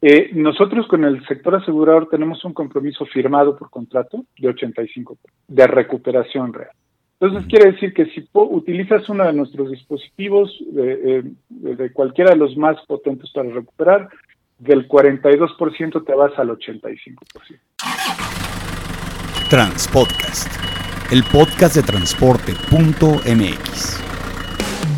Eh, nosotros con el sector asegurador tenemos un compromiso firmado por contrato de 85 de recuperación real. Entonces quiere decir que si utilizas uno de nuestros dispositivos, eh, de cualquiera de los más potentes para recuperar, del 42% te vas al 85%. Transpodcast, el podcast de transporte.mx.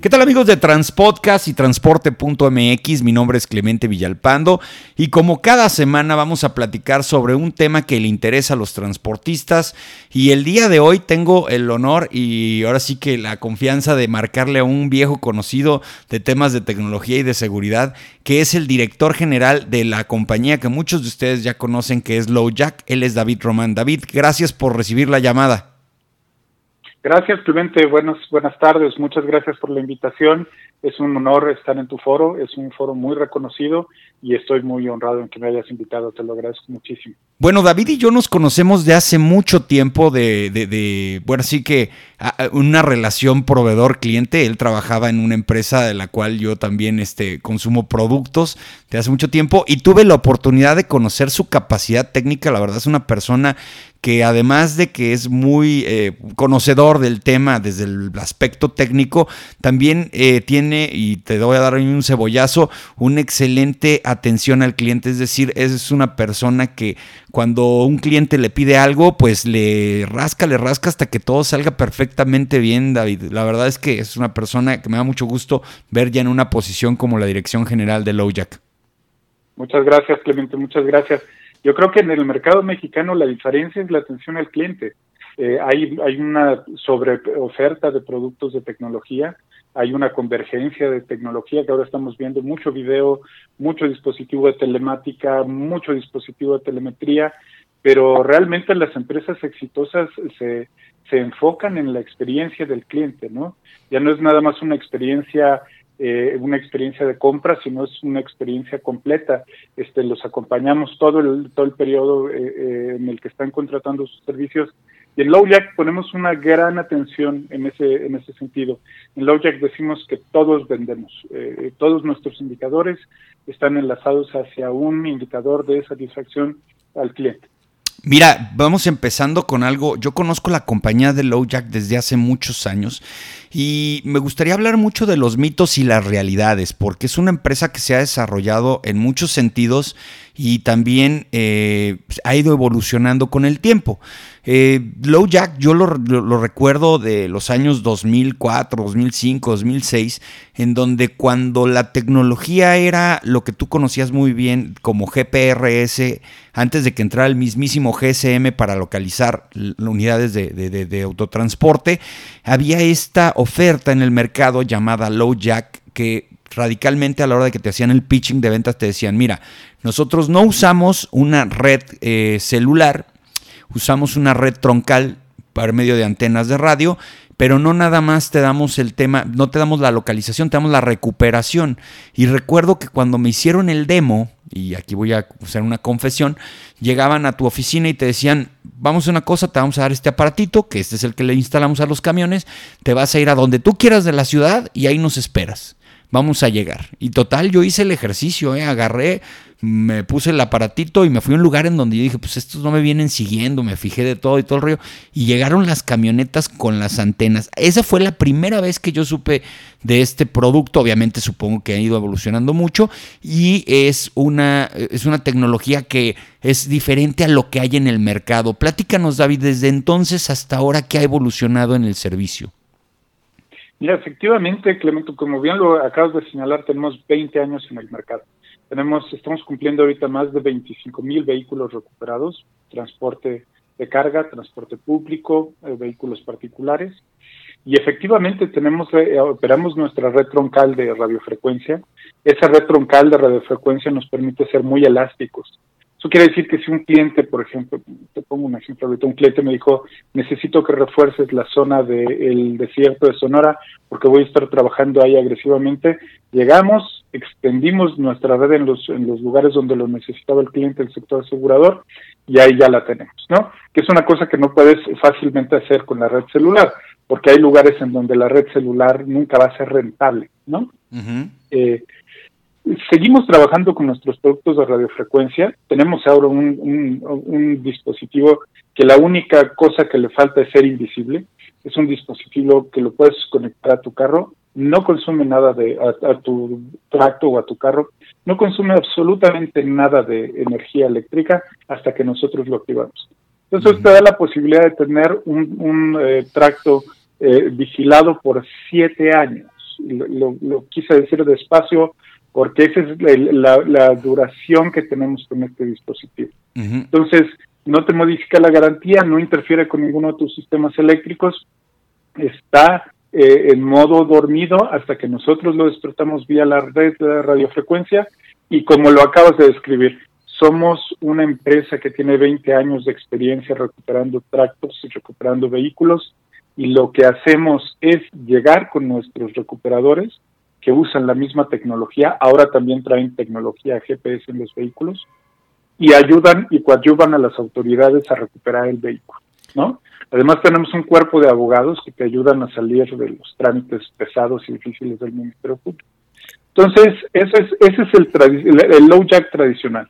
¿Qué tal amigos de Transpodcast y Transporte.mx? Mi nombre es Clemente Villalpando y como cada semana vamos a platicar sobre un tema que le interesa a los transportistas y el día de hoy tengo el honor y ahora sí que la confianza de marcarle a un viejo conocido de temas de tecnología y de seguridad que es el director general de la compañía que muchos de ustedes ya conocen que es LowJack. Él es David Román. David, gracias por recibir la llamada. Gracias, Clemente. Buenas, buenas tardes. Muchas gracias por la invitación. Es un honor estar en tu foro. Es un foro muy reconocido y estoy muy honrado en que me hayas invitado. Te lo agradezco muchísimo. Bueno, David y yo nos conocemos de hace mucho tiempo de, de, de bueno, sí que una relación proveedor-cliente. Él trabajaba en una empresa de la cual yo también este, consumo productos de hace mucho tiempo y tuve la oportunidad de conocer su capacidad técnica. La verdad es una persona que además de que es muy eh, conocedor del tema desde el aspecto técnico, también eh, tiene, y te voy a dar un cebollazo, una excelente atención al cliente. Es decir, es una persona que cuando un cliente le pide algo, pues le rasca, le rasca hasta que todo salga perfectamente bien, David. La verdad es que es una persona que me da mucho gusto ver ya en una posición como la dirección general de Lowjack. Muchas gracias, Clemente, muchas gracias. Yo creo que en el mercado mexicano la diferencia es la atención al cliente. Eh, hay, hay una sobreoferta de productos de tecnología, hay una convergencia de tecnología que ahora estamos viendo mucho video, mucho dispositivo de telemática, mucho dispositivo de telemetría, pero realmente las empresas exitosas se, se enfocan en la experiencia del cliente, ¿no? Ya no es nada más una experiencia eh, una experiencia de compra, sino es una experiencia completa. Este, los acompañamos todo el, todo el periodo eh, eh, en el que están contratando sus servicios. Y en LowJack ponemos una gran atención en ese, en ese sentido. En LowJack decimos que todos vendemos, todos nuestros indicadores están enlazados hacia un indicador de satisfacción al cliente. Mira, vamos empezando con algo. Yo conozco la compañía de LowJack desde hace muchos años y me gustaría hablar mucho de los mitos y las realidades, porque es una empresa que se ha desarrollado en muchos sentidos y también eh, ha ido evolucionando con el tiempo. Eh, Low Jack yo lo, recuerdo de los años 2004, 2005, 2006, en donde cuando la tecnología era lo que tú conocías muy bien como GPRS, antes de que entrara el mismísimo GSM para localizar unidades de, de autotransporte, había esta oferta en el mercado llamada Low Jack que radicalmente a la hora de que te hacían el pitching de ventas te decían, mira, nosotros no usamos una red eh, celular, usamos una red troncal por medio de antenas de radio, pero no nada más te damos el tema, no te damos la localización, te damos la recuperación. Y recuerdo que cuando me hicieron el demo, y aquí voy a hacer una confesión, llegaban a tu oficina y te decían, vamos a una cosa, te vamos a dar este aparatito, que este es el que le instalamos a los camiones, te vas a ir a donde tú quieras de la ciudad y ahí nos esperas vamos a llegar. Y total, yo hice el ejercicio, ¿eh? agarré, me puse el aparatito y me fui a un lugar en donde yo dije, pues estos no me vienen siguiendo, me fijé de todo y todo el río. Y llegaron las camionetas con las antenas. Esa fue la primera vez que yo supe de este producto. Obviamente supongo que ha ido evolucionando mucho y es una, es una tecnología que es diferente a lo que hay en el mercado. Platícanos, David, desde entonces hasta ahora, ¿qué ha evolucionado en el servicio? Mira, efectivamente, Clemente, como bien lo acabas de señalar, tenemos 20 años en el mercado. Tenemos, estamos cumpliendo ahorita más de 25 mil vehículos recuperados, transporte de carga, transporte público, eh, vehículos particulares. Y efectivamente tenemos, eh, operamos nuestra red troncal de radiofrecuencia. Esa red troncal de radiofrecuencia nos permite ser muy elásticos. Eso quiere decir que si un cliente, por ejemplo, te pongo un ejemplo ahorita, un cliente me dijo, necesito que refuerces la zona del desierto de Sonora porque voy a estar trabajando ahí agresivamente, llegamos, extendimos nuestra red en los, en los lugares donde lo necesitaba el cliente, el sector asegurador, y ahí ya la tenemos, ¿no? Que es una cosa que no puedes fácilmente hacer con la red celular, porque hay lugares en donde la red celular nunca va a ser rentable, ¿no? eh, Seguimos trabajando con nuestros productos de radiofrecuencia. Tenemos ahora un, dispositivo que la única cosa que le falta es ser invisible. Es un dispositivo que lo puedes conectar a tu carro, no consume nada de a, tu tracto o a tu carro, no consume absolutamente nada de energía eléctrica hasta que nosotros lo activamos. Entonces te da la posibilidad de tener un, eh, tracto eh, vigilado por siete años. Lo, lo, quise decir despacio porque esa es la, duración que tenemos con este dispositivo. Entonces, no te modifica la garantía, no interfiere con ninguno de tus sistemas eléctricos, está eh, en modo dormido hasta que nosotros lo despertamos vía la red de radiofrecuencia y como lo acabas de describir, somos una empresa que tiene 20 años de experiencia recuperando tractos y recuperando vehículos y lo que hacemos es llegar con nuestros recuperadores que usan la misma tecnología, ahora también traen tecnología GPS en los vehículos y ayudan y coadyuvan a las autoridades a recuperar el vehículo, ¿no? Además tenemos un cuerpo de abogados que te ayudan a salir de los trámites pesados y difíciles del Ministerio Público. Entonces, ese es, ese es el, el, low jack tradicional.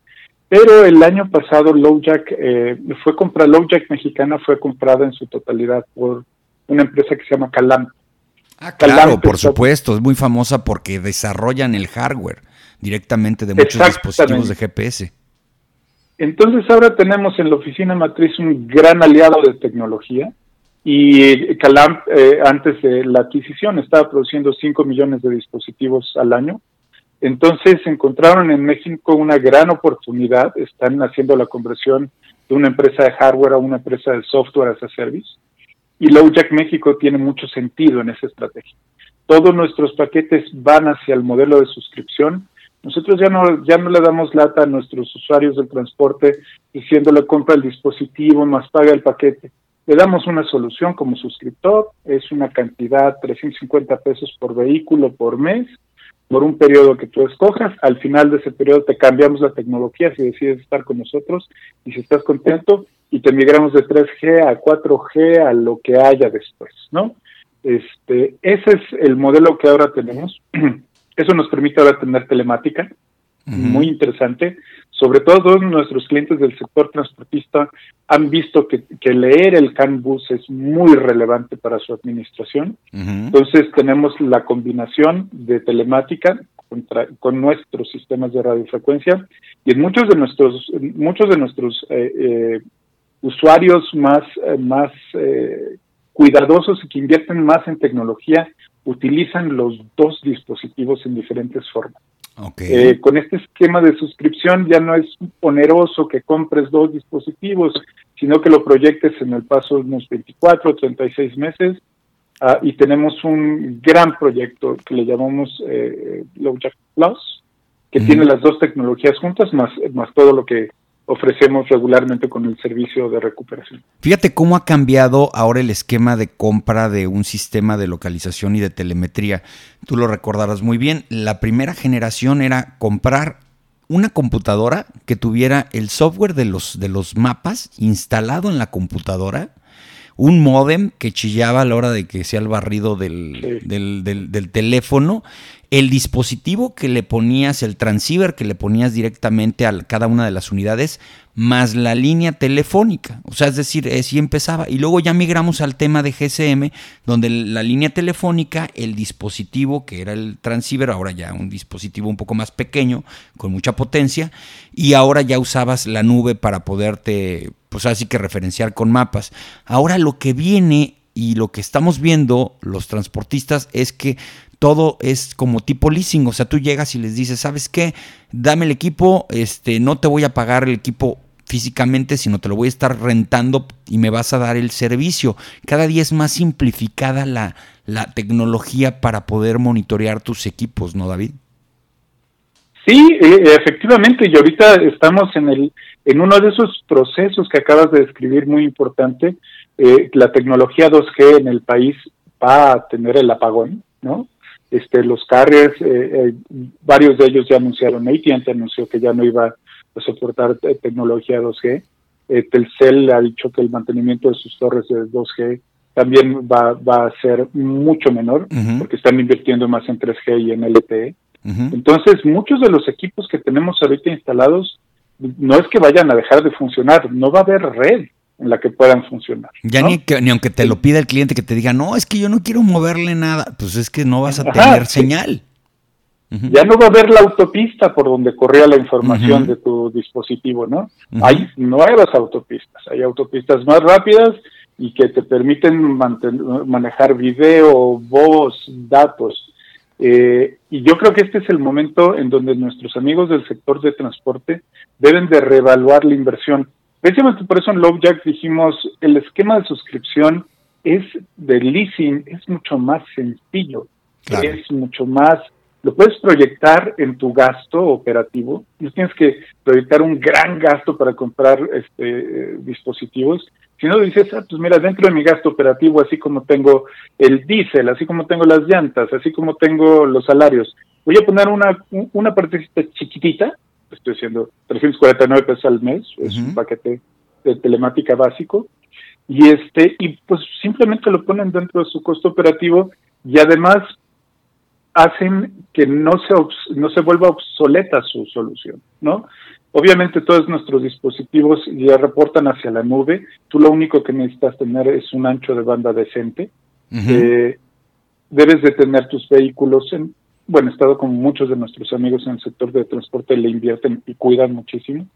Pero el año pasado low jack eh, fue comprada, low jack mexicana fue comprada en su totalidad por una empresa que se llama Calam. Ah, claro, por supuesto, es muy famosa porque desarrollan el hardware directamente de muchos dispositivos de GPS. Entonces ahora tenemos en la oficina matriz un gran aliado de tecnología y Calamp eh, antes de la adquisición estaba produciendo 5 millones de dispositivos al año. Entonces encontraron en México una gran oportunidad, están haciendo la conversión de una empresa de hardware a una empresa de software as a service y LowJack México tiene mucho sentido en esa estrategia. Todos nuestros paquetes van hacia el modelo de suscripción. Nosotros ya no, ya no le damos lata a nuestros usuarios del transporte diciéndole compra el dispositivo más paga el paquete. Le damos una solución como suscriptor, es una cantidad 350 pesos por vehículo por mes, por un periodo que tú escojas. Al final de ese periodo te cambiamos la tecnología si decides estar con nosotros y si estás contento y te migramos de 3G a 4G a lo que haya después, ¿no? Este, ese es el modelo que ahora tenemos. Eso nos permite ahora tener telemática, muy interesante. Sobre todo todos nuestros clientes del sector transportista han visto que, leer el CAN-BUS es muy relevante para su administración. Entonces tenemos la combinación de telemática con nuestros sistemas de radiofrecuencia y en muchos de nuestros muchos de nuestros eh, eh, usuarios más, eh, más eh, cuidadosos y que invierten más en tecnología utilizan los dos dispositivos en diferentes formas. Eh, con este esquema de suscripción ya no es oneroso que compres dos dispositivos, sino que lo proyectes en el paso de unos 24 o 36 meses. Ah, y tenemos un gran proyecto que le llamamos eh, LowJack Plus, que tiene las dos tecnologías juntas, más, más todo lo que ofrecemos regularmente con el servicio de recuperación. Fíjate cómo ha cambiado ahora el esquema de compra de un sistema de localización y de telemetría. Tú lo recordarás muy bien. La primera generación era comprar una computadora que tuviera el software de los, de los mapas instalado en la computadora un modem que chillaba a la hora de que sea el barrido del, del, teléfono, el dispositivo que le ponías, el transceiver que le ponías directamente a cada una de las unidades, más la línea telefónica. O sea, es decir, así empezaba. Y luego ya migramos al tema de GSM, donde la línea telefónica, el dispositivo que era el transceiver, ahora ya un dispositivo un poco más pequeño, con mucha potencia, y ahora ya usabas la nube para poderte pues así que referenciar con mapas. Ahora lo que viene y lo que estamos viendo los transportistas es que todo es como tipo leasing, o sea, tú llegas y les dices, ¿sabes qué? Dame el equipo, este, no te voy a pagar el equipo físicamente, sino te lo voy a estar rentando y me vas a dar el servicio. Cada día es más simplificada la, la tecnología para poder monitorear tus equipos, ¿no, David? Sí, eh, efectivamente, y ahorita estamos en el en uno de esos procesos que acabas de describir muy importante. Eh, la tecnología 2G en el país va a tener el apagón, ¿no? Este, los carriers, eh, varios de ellos ya anunciaron, AT&T anunció que ya no iba soportar tecnología 2G. Telcel ha dicho que el mantenimiento de sus torres de 2G también va, va a ser mucho menor, porque están invirtiendo más en 3G y en LTE. Entonces, muchos de los equipos que tenemos ahorita instalados no es que vayan a dejar de funcionar, no va a haber red en la que puedan funcionar. Ya ni, que, ni aunque te lo pida el cliente que te diga, no, es que yo no quiero moverle nada, pues es que no vas a tener señal. Ya no va a haber la autopista por donde corría la información de tu dispositivo, ¿no? Hay nuevas autopistas, hay autopistas más rápidas y que te permiten manejar video, voz, datos. Eh, y yo creo que este es el momento en donde nuestros amigos del sector de transporte deben de reevaluar la inversión. Precisamente por eso en Jack dijimos, el esquema de suscripción es de leasing, es mucho más sencillo, es mucho más, lo puedes proyectar en tu gasto operativo, no tienes que proyectar un gran gasto para comprar este, eh, dispositivos, si no dices, ah, pues mira, dentro de mi gasto operativo, así como tengo el diésel, así como tengo las llantas, así como tengo los salarios, voy a poner una, una partecita chiquitita, estoy haciendo 349 pesos al mes, es un paquete de telemática básico, y este, y pues simplemente lo ponen dentro de su costo operativo. Y además hacen que no se, no se vuelva obsoleta su solución, ¿no? Obviamente todos nuestros dispositivos ya reportan hacia la nube. Tú lo único que necesitas tener es un ancho de banda decente. Eh, debes de tener tus vehículos en buen estado, como muchos de nuestros amigos en el sector de transporte le invierten y cuidan muchísimo.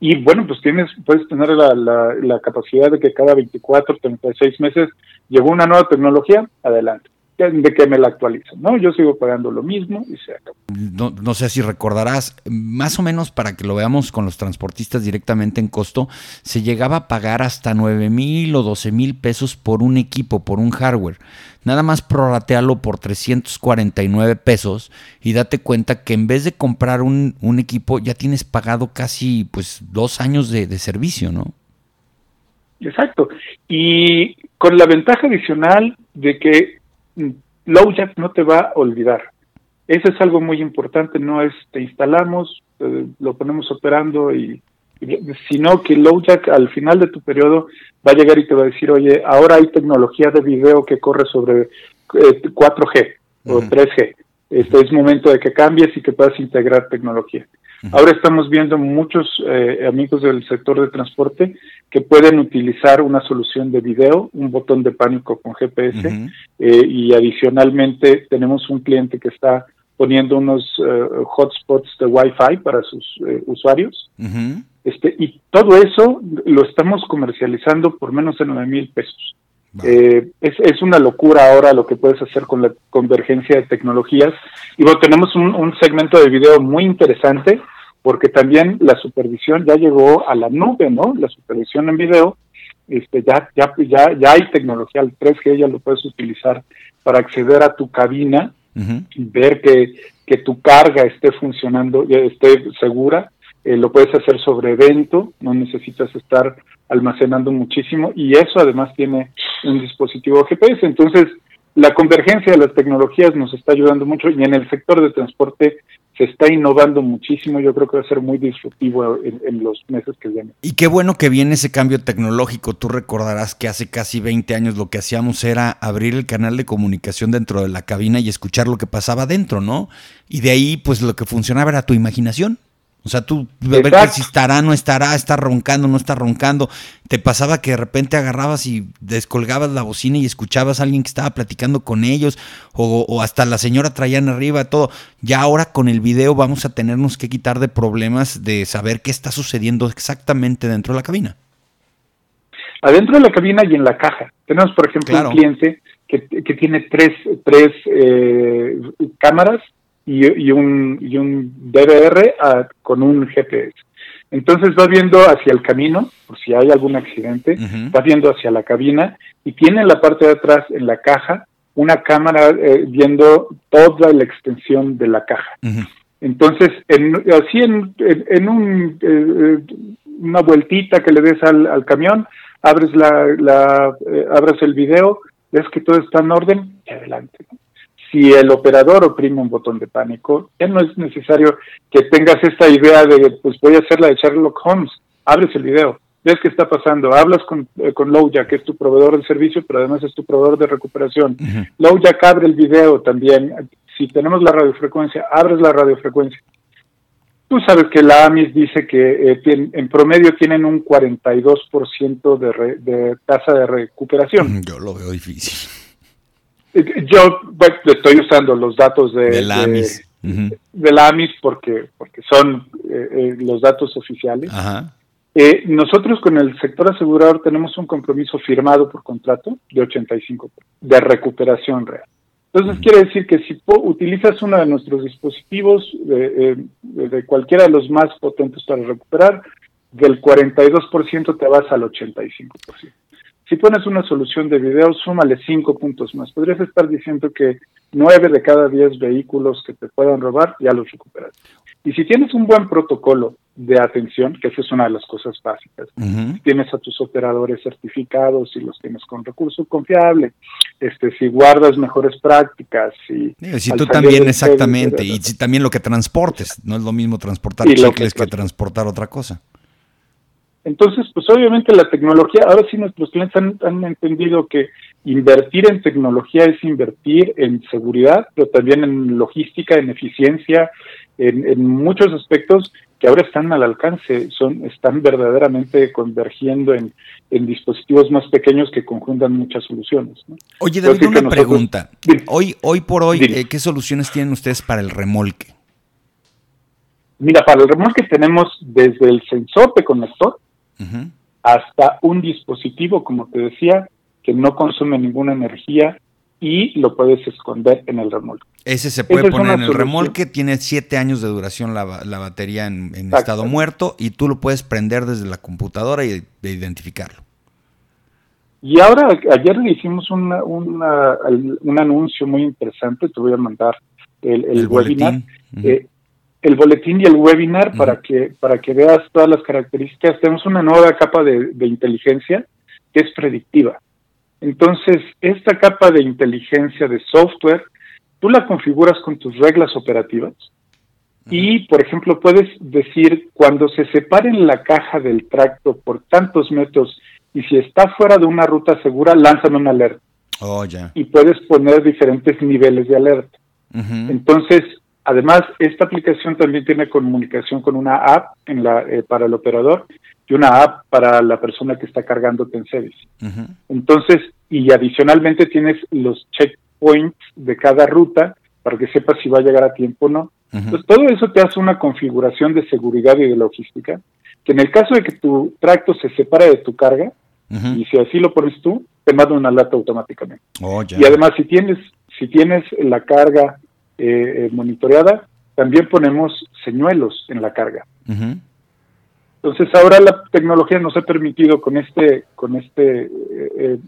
Y bueno, pues tienes, puedes tener la, la, la capacidad de que cada 24, 36 meses llegó una nueva tecnología, adelante de que me la actualizan, ¿no? Yo sigo pagando lo mismo y se acabó. No, no, sé si recordarás, más o menos para que lo veamos con los transportistas directamente en costo, se llegaba a pagar hasta 9 mil o 12 mil pesos por un equipo, por un hardware. Nada más prorratealo por 349 pesos y date cuenta que en vez de comprar un, un equipo ya tienes pagado casi pues dos años de, de servicio, ¿no? Exacto. Y con la ventaja adicional de que LowJack no te va a olvidar. Eso es algo muy importante, no es te instalamos, eh, lo ponemos operando y, sino que LowJack al final de tu periodo va a llegar y te va a decir, oye, ahora hay tecnología de video que corre sobre 4G eh, o 3G. Este es momento de que cambies y que puedas integrar tecnología. Ahora estamos viendo muchos eh, amigos del sector de transporte que pueden utilizar una solución de video, un botón de pánico con GPS eh, y adicionalmente tenemos un cliente que está poniendo unos eh, hotspots de Wi-Fi para sus usuarios. este, y todo eso lo estamos comercializando por menos de 9 mil pesos. Es, es, una locura ahora lo que puedes hacer con la convergencia de tecnologías. Y bueno, tenemos un, un segmento de video muy interesante porque también la supervisión ya llegó a la nube, ¿no? La supervisión en video, este, ya, ya, ya, ya hay tecnología, el 3G ya lo puedes utilizar para acceder a tu cabina, y ver que, que tu carga esté funcionando, esté segura, eh, lo puedes hacer sobre evento, no necesitas estar almacenando muchísimo y eso además tiene un dispositivo GPS. Entonces, la convergencia de las tecnologías nos está ayudando mucho y en el sector de transporte se está innovando muchísimo, yo creo que va a ser muy disruptivo en, los meses que vienen. Y qué bueno que viene ese cambio tecnológico. Tú recordarás que hace casi 20 años lo que hacíamos era abrir el canal de comunicación dentro de la cabina y escuchar lo que pasaba dentro, ¿no? Y de ahí, pues lo que funcionaba era tu imaginación. O sea, tú ver que si estará, no estará, está roncando, no está roncando. Te pasaba que de repente agarrabas y descolgabas la bocina y escuchabas a alguien que estaba platicando con ellos, o, hasta la señora traían arriba, todo. Ya ahora con el video vamos a tenernos que quitar de problemas de saber qué está sucediendo exactamente dentro de la cabina. Adentro de la cabina y en la caja. Tenemos, por ejemplo, un cliente que, que tiene tres, tres eh, cámaras y, un, y un DVR con un GPS. Entonces va viendo hacia el camino, por si hay algún accidente, va viendo hacia la cabina y tiene en la parte de atrás, en la caja, una cámara eh, viendo toda la extensión de la caja. Entonces, en, así en, en, un, eh, una vueltita que le des al, al camión, abres la, la eh, abres el video, ves que todo está en orden y adelante. Si el operador oprime un botón de pánico, ya no es necesario que tengas esta idea de, pues voy a hacer la de Sherlock Holmes, abres el video, ves qué está pasando, hablas con, eh, con Lowjack, que es tu proveedor de servicio, pero además es tu proveedor de recuperación. Uh Lowjack abre el video también. Si tenemos la radiofrecuencia, abres la radiofrecuencia. Tú sabes que la AMIS dice que eh, en promedio tienen un 42% de, de tasa de recuperación. Yo lo veo difícil. Eh, yo estoy usando los datos de, de la AMIS, de, la AMIS porque, porque son eh, los datos oficiales. nosotros con el sector asegurador tenemos un compromiso firmado por contrato de 85 de recuperación real. Entonces quiere decir que si utilizas uno de nuestros dispositivos, eh, de cualquiera de los más potentes para recuperar, del 42% te vas al 85%. Si pones una solución de video, súmale 5 puntos más. Podrías estar diciendo que 9 de cada 10 vehículos que te puedan robar ya los recuperas. Y si tienes un buen protocolo de atención, que esa es una de las cosas básicas, tienes a tus operadores certificados y los tienes con recurso confiable, este, si guardas mejores prácticas, si, si tú también exactamente, y si también lo que transportes, no es lo mismo transportar chicles que, que transportar otra cosa. Entonces, pues obviamente la tecnología, ahora sí nuestros clientes han, han, entendido que invertir en tecnología es invertir en seguridad, pero también en logística, en eficiencia, en, muchos aspectos que ahora están al alcance, son, están verdaderamente convergiendo en, dispositivos más pequeños que conjuntan muchas soluciones. Oye, David, una pregunta. Hoy, hoy por hoy, eh, ¿qué soluciones tienen ustedes para el remolque? Mira, para el remolque tenemos desde el sensor de conector hasta un dispositivo, como te decía, que no consume ninguna energía y lo puedes esconder en el remolque. Ese se puede poner en el remolque, tiene siete años de duración la, batería en, estado muerto y tú lo puedes prender desde la computadora y de identificarlo. Y ahora, ayer hicimos una, un anuncio muy interesante, te voy a mandar el, webinar, eh, el boletín y el webinar para, que, para que veas todas las características. Tenemos una nueva capa de inteligencia que es predictiva. Entonces, esta capa de inteligencia de software, tú la configuras con tus reglas operativas y, por ejemplo, puedes decir cuando se separen la caja del tracto por tantos metros y si está fuera de una ruta segura, lánzame una alerta. Oh, y puedes poner diferentes niveles de alerta. Entonces, además, esta aplicación también tiene comunicación con una app en la, eh, para el operador y una app para la persona que está cargando en service. Entonces, y adicionalmente tienes los checkpoints de cada ruta para que sepas si va a llegar a tiempo o no. Entonces, todo eso te hace una configuración de seguridad y de logística, que en el caso de que tu tracto se separe de tu carga, y si así lo pones tú, te manda una lata automáticamente. Oh, y además, si tienes, si tienes la carga eh, eh, monitoreada, también ponemos señuelos en la carga. Entonces ahora la tecnología nos ha permitido con este, con este, eh, eh,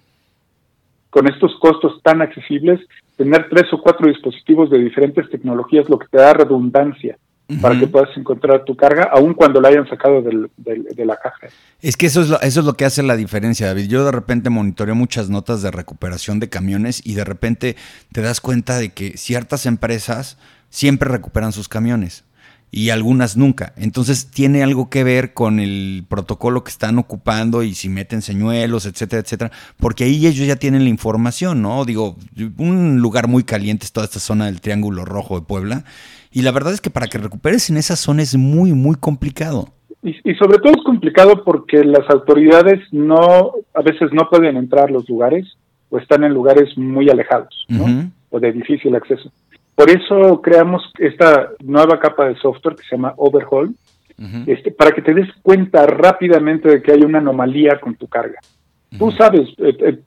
con estos costos tan accesibles, tener tres o cuatro dispositivos de diferentes tecnologías, lo que te da redundancia para que puedas encontrar tu carga, aun cuando la hayan sacado de la caja. Es que eso es, lo, eso es lo que hace la diferencia, David. Yo de repente monitoreo muchas notas de recuperación de camiones y de repente te das cuenta de que ciertas empresas siempre recuperan sus camiones y algunas nunca. Entonces tiene algo que ver con el protocolo que están ocupando y si meten señuelos, etcétera, etcétera, porque ahí ellos ya tienen la información, ¿no? Digo, un lugar muy caliente es toda esta zona del Triángulo Rojo de Puebla y la verdad es que para que recuperes en esa zona es muy, muy complicado. Y, sobre todo es complicado porque las autoridades no, a veces no pueden entrar a los lugares o están en lugares muy alejados, ¿no? O de difícil acceso. Por eso creamos esta nueva capa de software que se llama Overhaul, este, para que te des cuenta rápidamente de que hay una anomalía con tu carga. Tú sabes, eh, eh,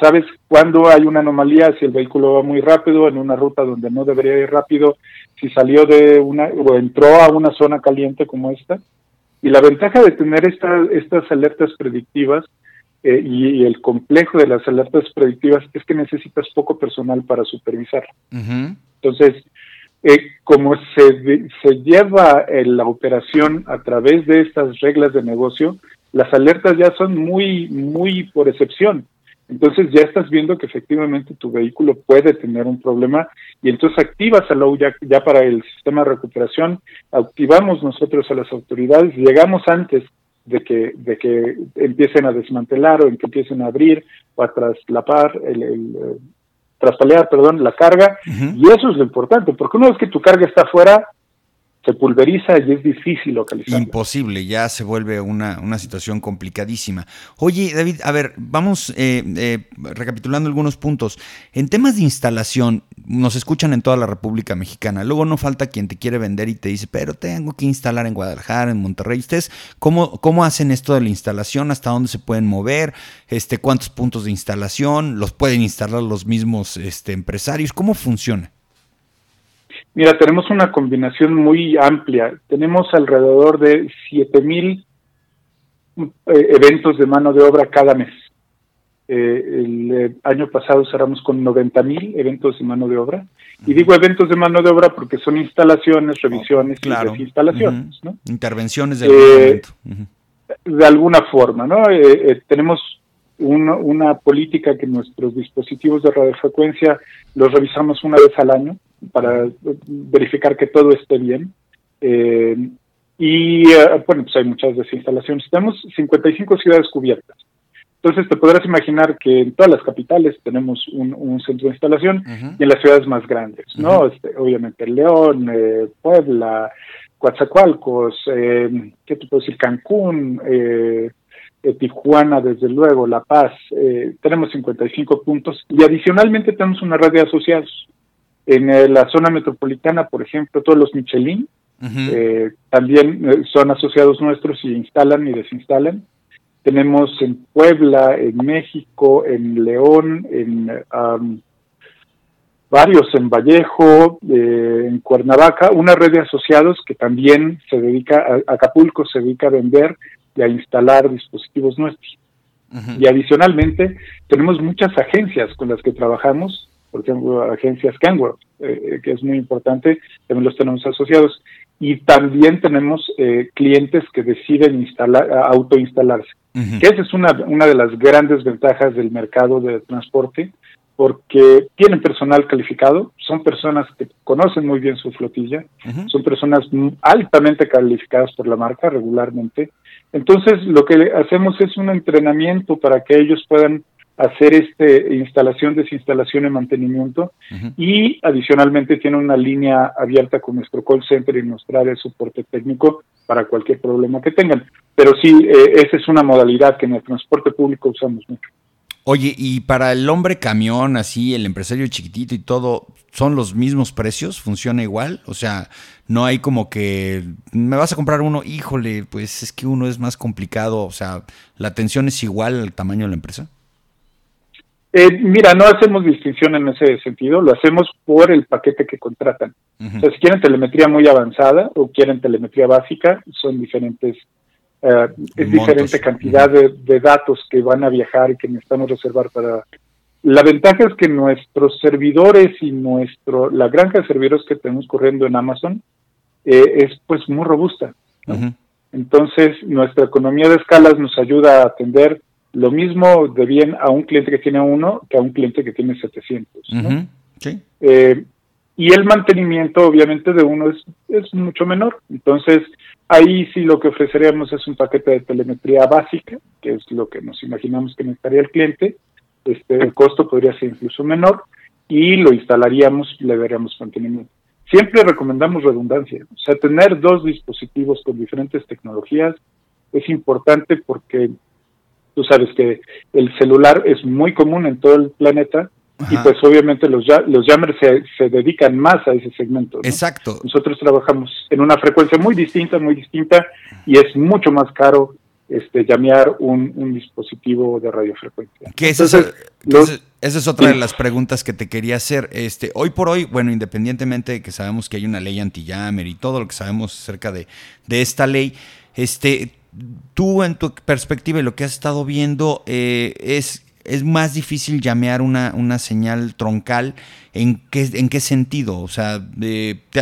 sabes cuándo hay una anomalía, si el vehículo va muy rápido en una ruta donde no debería ir rápido, si salió de una o entró a una zona caliente como esta. Y la ventaja de tener esta, estas alertas predictivas eh, y, el complejo de las alertas predictivas es que necesitas poco personal para supervisar. Entonces, eh, como se, se lleva la operación a través de estas reglas de negocio, las alertas ya son muy, muy por excepción. Entonces ya estás viendo que efectivamente tu vehículo puede tener un problema y entonces activas a LOW ya, ya para el sistema de recuperación, activamos nosotros a las autoridades, llegamos antes de que, de que empiecen a desmantelar o en que empiecen a abrir o a traslapar el, el, eh, traspalear, perdón, la carga, y eso es lo importante, porque una vez que tu carga está afuera, se pulveriza y es difícil localizar. Imposible, ya se vuelve una, una, situación complicadísima. Oye, David, a ver, vamos eh, eh, recapitulando algunos puntos. En temas de instalación, nos escuchan en toda la República Mexicana. Luego no falta quien te quiere vender y te dice, pero tengo que instalar en Guadalajara, en Monterrey. ¿Ustedes cómo, cómo hacen esto de la instalación? ¿Hasta dónde se pueden mover? Este, ¿Cuántos puntos de instalación? ¿Los pueden instalar los mismos este, empresarios? ¿Cómo funciona? Mira, tenemos una combinación muy amplia. Tenemos alrededor de 7000 eh, eventos de mano de obra cada mes. Eh, el eh, año pasado cerramos con 90.000 eventos de mano de obra. Y digo eventos de mano de obra porque son instalaciones, revisiones y desinstalaciones. ¿no? Intervenciones de algún De alguna forma, ¿no? tenemos una política que nuestros dispositivos de radiofrecuencia los revisamos una vez al año para verificar que todo esté bien. Eh, y eh, bueno, pues hay muchas desinstalaciones. Tenemos 55 ciudades cubiertas. Entonces te podrás imaginar que en todas las capitales tenemos un, centro de instalación y en las ciudades más grandes, ¿no? este, obviamente León, eh, Puebla, Coatzacoalcos, eh, ¿qué te puedo decir? Cancún, eh, Tijuana, desde luego, La Paz, tenemos 55 puntos y adicionalmente tenemos una red de asociados. En eh, la zona metropolitana, por ejemplo, todos los Michelin eh, también eh, son asociados nuestros y instalan y desinstalan. Tenemos en Puebla, en México, en León, en varios en Vallejo, en Cuernavaca, una red de asociados que también se dedica, a, Acapulco se dedica a vender y a instalar dispositivos nuestros. Y adicionalmente tenemos muchas agencias con las que trabajamos por ejemplo, agencias Kenworth, eh, que es muy importante, también los tenemos asociados. Y también tenemos eh, clientes que deciden instalar, autoinstalarse, que esa es una, una de las grandes ventajas del mercado de transporte, porque tienen personal calificado, son personas que conocen muy bien su flotilla, son personas altamente calificadas por la marca regularmente. Entonces, lo que hacemos es un entrenamiento para que ellos puedan hacer este instalación, desinstalación y mantenimiento y adicionalmente tiene una línea abierta con nuestro call center y mostrar el soporte técnico para cualquier problema que tengan. Pero sí, eh, esa es una modalidad que en el transporte público usamos mucho. Oye, y para el hombre camión, así, el empresario chiquitito y todo, ¿son los mismos precios? ¿Funciona igual? O sea, no hay como que me vas a comprar uno, híjole, pues es que uno es más complicado, o sea, ¿la atención es igual al tamaño de la empresa? Eh, mira, no hacemos distinción en ese sentido, lo hacemos por el paquete que contratan. si quieren telemetría muy avanzada o quieren telemetría básica, son diferentes, eh, es diferente cantidad de, datos que van a viajar y que necesitamos reservar para... La ventaja es que nuestros servidores y nuestro, la granja de servidores que tenemos corriendo en Amazon eh, es pues muy robusta. Entonces, nuestra economía de escalas nos ayuda a atender lo mismo de bien a un cliente que tiene uno que a un cliente que tiene 700. Eh, y el mantenimiento, obviamente, de uno es, es mucho menor. Entonces, ahí sí lo que ofreceríamos es un paquete de telemetría básica, que es lo que nos imaginamos que necesitaría el cliente. Este, el costo podría ser incluso menor y lo instalaríamos y le daríamos mantenimiento. Siempre recomendamos redundancia, o sea, tener dos dispositivos con diferentes tecnologías es importante porque Tú sabes que el celular es muy común en todo el planeta y pues obviamente los, los jammers se, dedican más a ese segmento. Exacto. Nosotros trabajamos en una frecuencia muy distinta, muy distinta y es mucho más caro este, llamear un, dispositivo de radiofrecuencia. ¿Qué es eso? esa es otra de las preguntas que te quería hacer. Este, hoy por hoy, bueno, independientemente de que sabemos que hay una ley anti-jammer y todo lo que sabemos acerca de, de esta ley, este, tú en tu perspectiva y lo que has estado viendo eh, es es más difícil llamear una, una señal troncal. ¿En qué, ¿En qué sentido? O sea,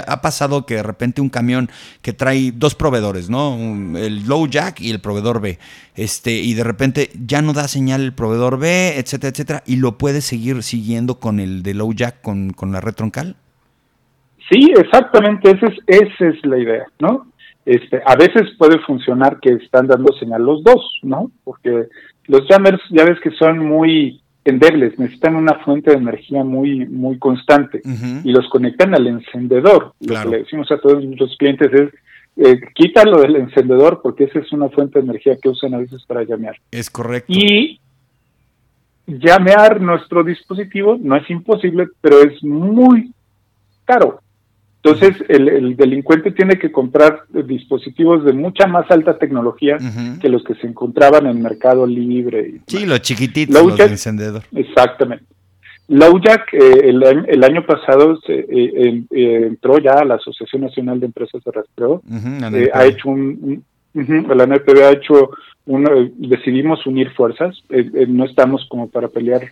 ha pasado que de repente un camión que trae dos proveedores, ¿no? el low jack y el proveedor B. Este, y de repente ya no da señal el proveedor B, etcétera, etcétera, y lo puede seguir siguiendo con el de low jack con, con la red troncal. Sí, exactamente, esa es, esa es la idea, ¿no? Este, a veces puede funcionar que están dando señal los dos, ¿no? Porque los jammers ya ves que son muy endebles, necesitan una fuente de energía muy muy constante y los conectan al encendedor. Lo que le decimos a todos los clientes es eh, quítalo del encendedor porque esa es una fuente de energía que usan a veces para llamear. Es correcto. Y llamear nuestro dispositivo no es imposible, pero es muy caro. Entonces, el, delincuente tiene que comprar dispositivos de mucha más alta tecnología que los que se encontraban en Mercado Libre. sí, los chiquititos, los de encendedor. Exactamente. Lowjack eh, el, año pasado eh, eh, entró ya a la Asociación Nacional de Empresas de Rastreo. ha hecho un, la NPB ha hecho un, decidimos unir fuerzas. no estamos como para pelear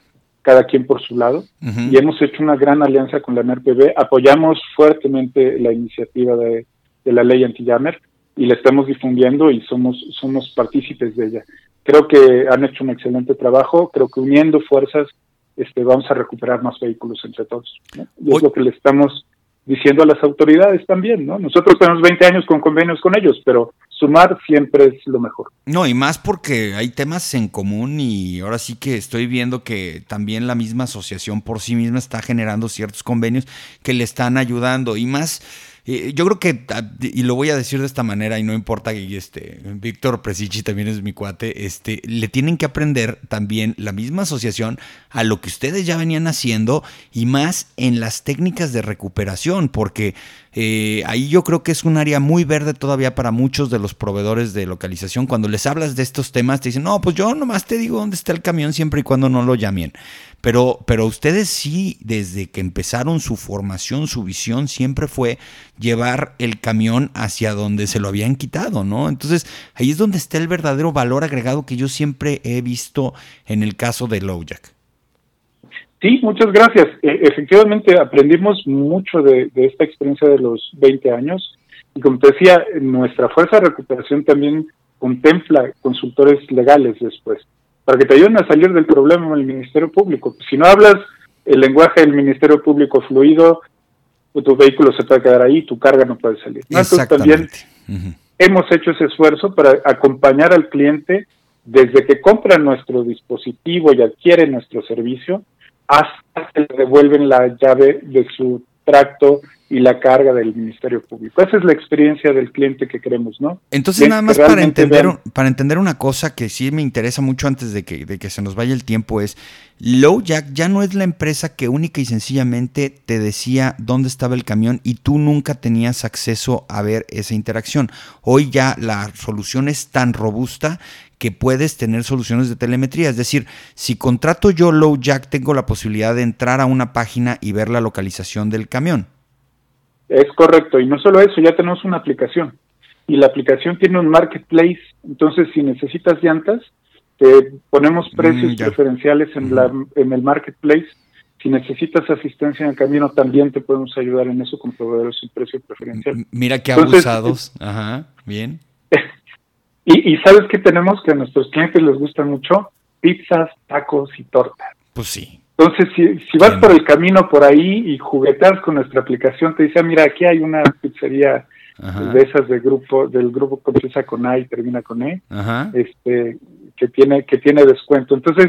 cada quien por su lado, y hemos hecho una gran alianza con la NRPB, apoyamos fuertemente la iniciativa de, la ley anti-Jammer y la estamos difundiendo y somos, somos partícipes de ella. Creo que han hecho un excelente trabajo, creo que uniendo fuerzas este, vamos a recuperar más vehículos entre todos. Y es lo que le estamos diciendo a las autoridades también, ¿no? Nosotros tenemos 20 años con convenios con ellos, pero sumar siempre es lo mejor. No, y más porque hay temas en común y ahora sí que estoy viendo que también la misma asociación por sí misma está generando ciertos convenios que le están ayudando y más yo creo que, ah, y lo voy a decir de esta manera, y no importa que este, Víctor Presichi también es mi cuate, este, le tienen que aprender también la misma asociación a lo que ustedes ya venían haciendo y más en las técnicas de recuperación, porque eh, ahí yo creo que es un área muy verde todavía para muchos de los proveedores de localización. Cuando les hablas de estos temas, te dicen, no, pues yo nomás te digo dónde está el camión siempre y cuando no lo llamen. Pero, pero ustedes sí, desde que empezaron su formación, su visión siempre fue llevar el camión hacia donde se lo habían quitado, ¿no? Entonces ahí es donde está el verdadero valor agregado que yo siempre he visto en el caso de Lowjack. Sí, muchas gracias. E, efectivamente, aprendimos mucho de, de, esta experiencia de los 20 años. Y como te decía, nuestra fuerza de recuperación también contempla consultores legales después para que te ayuden a salir del problema en el Ministerio Público. Si no hablas el lenguaje del Ministerio Público fluido, pues tu vehículo se puede quedar ahí, tu carga no puede salir. Entonces también hemos hecho ese esfuerzo para acompañar al cliente desde que compra nuestro dispositivo y adquiere nuestro servicio hasta que le devuelven la llave de su tracto y la carga del Ministerio Público. Esa es la experiencia del cliente que queremos, ¿no? Entonces, nada más para entender, para entender una cosa que sí me interesa mucho antes de que, de que se nos vaya el tiempo es, Lowjack ya no es la empresa que única y sencillamente te decía dónde estaba el camión y tú nunca tenías acceso a ver esa interacción. Hoy ya la solución es tan robusta que puedes tener soluciones de telemetría. Es decir, si contrato yo Lowjack, tengo la posibilidad de entrar a una página y ver la localización del camión. Es correcto, y no solo eso, ya tenemos una aplicación. Y la aplicación tiene un marketplace, entonces si necesitas llantas, te ponemos mm, precios preferenciales en, la, en el marketplace. Si necesitas asistencia en el camino, también te podemos ayudar en eso con proveedores sin precio preferencial. Mira qué abusados. Ajá, bien. Y, y sabes que tenemos que a nuestros clientes les gusta mucho pizzas, tacos y tortas. Pues sí. Entonces, si, si vas por el camino por ahí y juguetas con nuestra aplicación, te dice, ah, mira, aquí hay una pizzería de esas del grupo, del grupo que empieza con A y termina con E, este, que tiene, que tiene descuento. Entonces,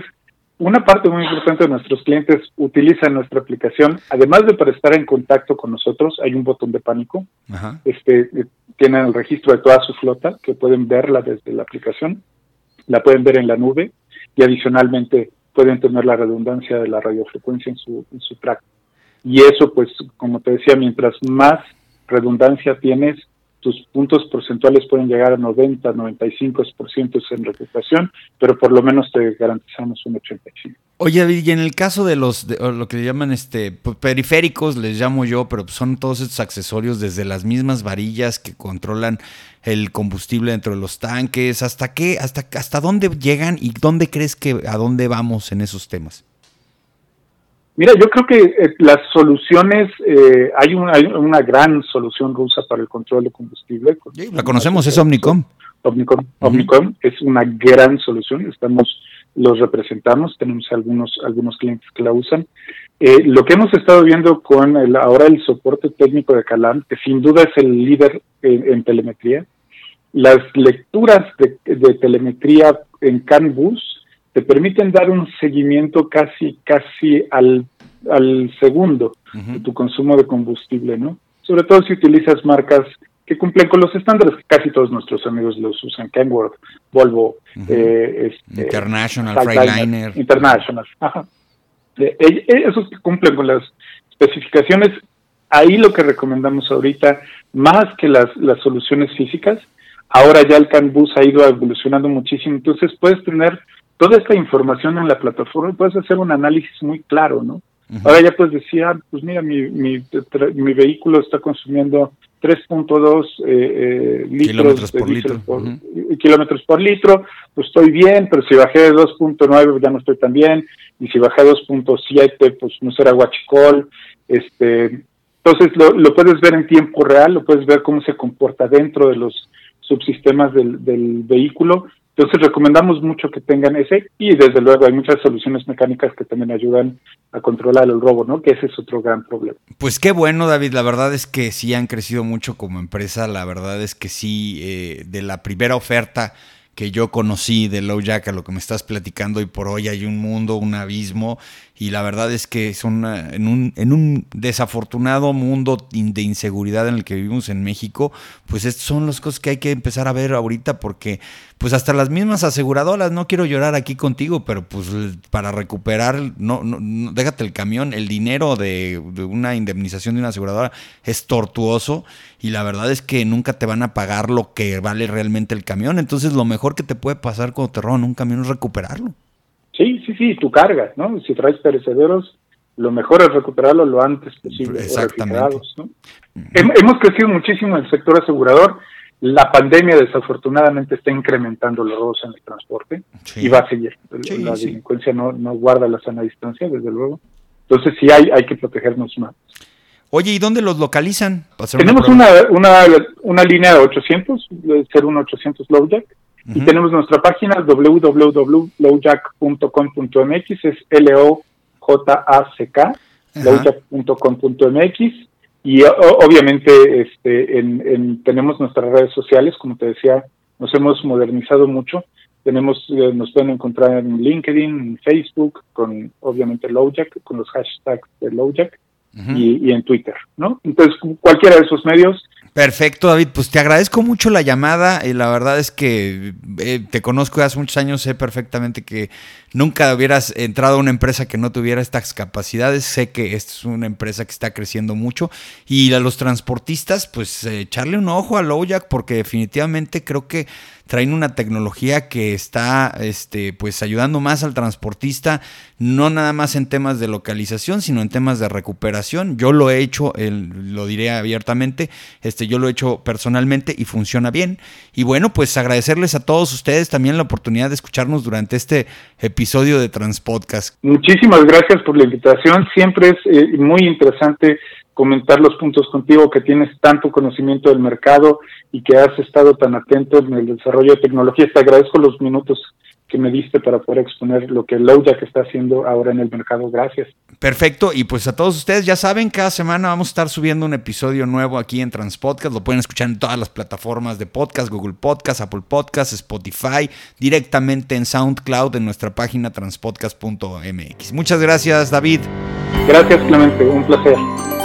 una parte muy importante de nuestros clientes utilizan nuestra aplicación, además de para estar en contacto con nosotros, hay un botón de pánico, este, eh, tienen el registro de toda su flota, que pueden verla desde la aplicación, la pueden ver en la nube y adicionalmente pueden tener la redundancia de la radiofrecuencia en su, en su track. Y eso, pues, como te decía, mientras más redundancia tienes, tus puntos porcentuales pueden llegar a 90, 95% en recuperación, pero por lo menos te garantizamos un 85%. Oye, y en el caso de los, de, lo que llaman este, periféricos, les llamo yo, pero son todos estos accesorios desde las mismas varillas que controlan el combustible dentro de los tanques, hasta qué, hasta, hasta dónde llegan y dónde crees que, a dónde vamos en esos temas. Mira, yo creo que eh, las soluciones, eh, hay, una, hay, una, gran solución rusa para el control de combustible. Sí, la conocemos, es Omnicom. Omnicom, uh -huh. es una gran solución, estamos los representamos, tenemos algunos algunos clientes que la usan. Eh, lo que hemos estado viendo con el, ahora el soporte técnico de Calam, que sin duda es el líder en, en telemetría, las lecturas de, de, telemetría en CAN Bus te permiten dar un seguimiento casi casi al, al segundo uh -huh. de tu consumo de combustible, ¿no? Sobre todo si utilizas marcas que cumplen con los estándares que casi todos nuestros amigos los usan, Kenworth, Volvo, uh -huh. eh, este, International, Freightliner. International, ajá. Eh, esos que cumplen con las especificaciones, ahí lo que recomendamos ahorita, más que las, las soluciones físicas, ahora ya el CAN bus ha ido evolucionando muchísimo, entonces puedes tener toda esta información en la plataforma y puedes hacer un análisis muy claro, ¿no? Uh -huh. Ahora ya puedes decir, ah, pues mira, mi, mi, mi vehículo está consumiendo 3.2 eh, eh, litros kilómetros de por litro. Por, uh -huh. kilómetros por litro, pues estoy bien, pero si bajé de 2.9 ya no estoy tan bien, y si bajé a 2.7 pues no será guachicol, este, entonces lo, lo, puedes ver en tiempo real, lo puedes ver cómo se comporta dentro de los subsistemas del, del vehículo, entonces recomendamos mucho que tengan ese y desde luego hay muchas soluciones mecánicas que también ayudan a controlar el robo, ¿no? Que ese es otro gran problema. Pues qué bueno, David. La verdad es que sí han crecido mucho como empresa. La verdad es que sí, eh, de la primera oferta que yo conocí de Low Jack a lo que me estás platicando y por hoy hay un mundo, un abismo y la verdad es que son en un, en un desafortunado mundo de inseguridad en el que vivimos en México, pues estas son las cosas que hay que empezar a ver ahorita porque pues hasta las mismas aseguradoras, no quiero llorar aquí contigo, pero pues para recuperar, no, no, no déjate el camión, el dinero de, de, una indemnización de una aseguradora es tortuoso y la verdad es que nunca te van a pagar lo que vale realmente el camión, entonces lo mejor que te puede pasar cuando te roban un camión es recuperarlo. Sí, sí, tu carga, ¿no? Si traes perecederos, lo mejor es recuperarlo lo antes posible. Exactamente. ¿no? Hemos crecido muchísimo en el sector asegurador. La pandemia desafortunadamente está incrementando los robos en el transporte sí. y va a seguir. Sí, la sí. delincuencia no, no guarda la sana distancia, desde luego. Entonces sí hay, hay que protegernos más. Oye, ¿y dónde los localizan? Tenemos una, una, una, línea de 800, de ser un 800 Lowjack, Uh -huh. Y tenemos nuestra página www.lowjack.com.mx, es L-O-J-A-C-K, lowjack.com.mx. Y obviamente este, en, en, tenemos nuestras redes sociales, como te decía, nos hemos modernizado mucho. Tenemos, eh, nos pueden encontrar en LinkedIn, en Facebook, con obviamente Lowjack, con los hashtags de Lowjack. Uh -huh. y, y, en Twitter, ¿no? Entonces, cualquiera de esos medios. Perfecto, David. Pues te agradezco mucho la llamada y la verdad es que eh, te conozco hace muchos años, sé perfectamente que nunca hubieras entrado a una empresa que no tuviera estas capacidades. Sé que esta es una empresa que está creciendo mucho y a los transportistas, pues eh, echarle un ojo a Lowjack porque definitivamente creo que traen una tecnología que está este, pues ayudando más al transportista, no nada más en temas de localización, sino en temas de recuperación. Yo lo he hecho, lo diré abiertamente, este, yo lo he hecho personalmente y funciona bien. Y bueno, pues agradecerles a todos ustedes también la oportunidad de escucharnos durante este episodio de Transpodcast. Muchísimas gracias por la invitación, siempre es eh, muy interesante comentar los puntos contigo, que tienes tanto conocimiento del mercado y que has estado tan atento en el desarrollo de tecnologías. Te agradezco los minutos que me diste para poder exponer lo que Lowjack está haciendo ahora en el mercado. Gracias. Perfecto. Y pues a todos ustedes ya saben, cada semana vamos a estar subiendo un episodio nuevo aquí en Transpodcast. Lo pueden escuchar en todas las plataformas de podcast, Google Podcast, Apple Podcast, Spotify, directamente en SoundCloud en nuestra página transpodcast.mx. Muchas gracias, David. Gracias, Clemente. Un placer.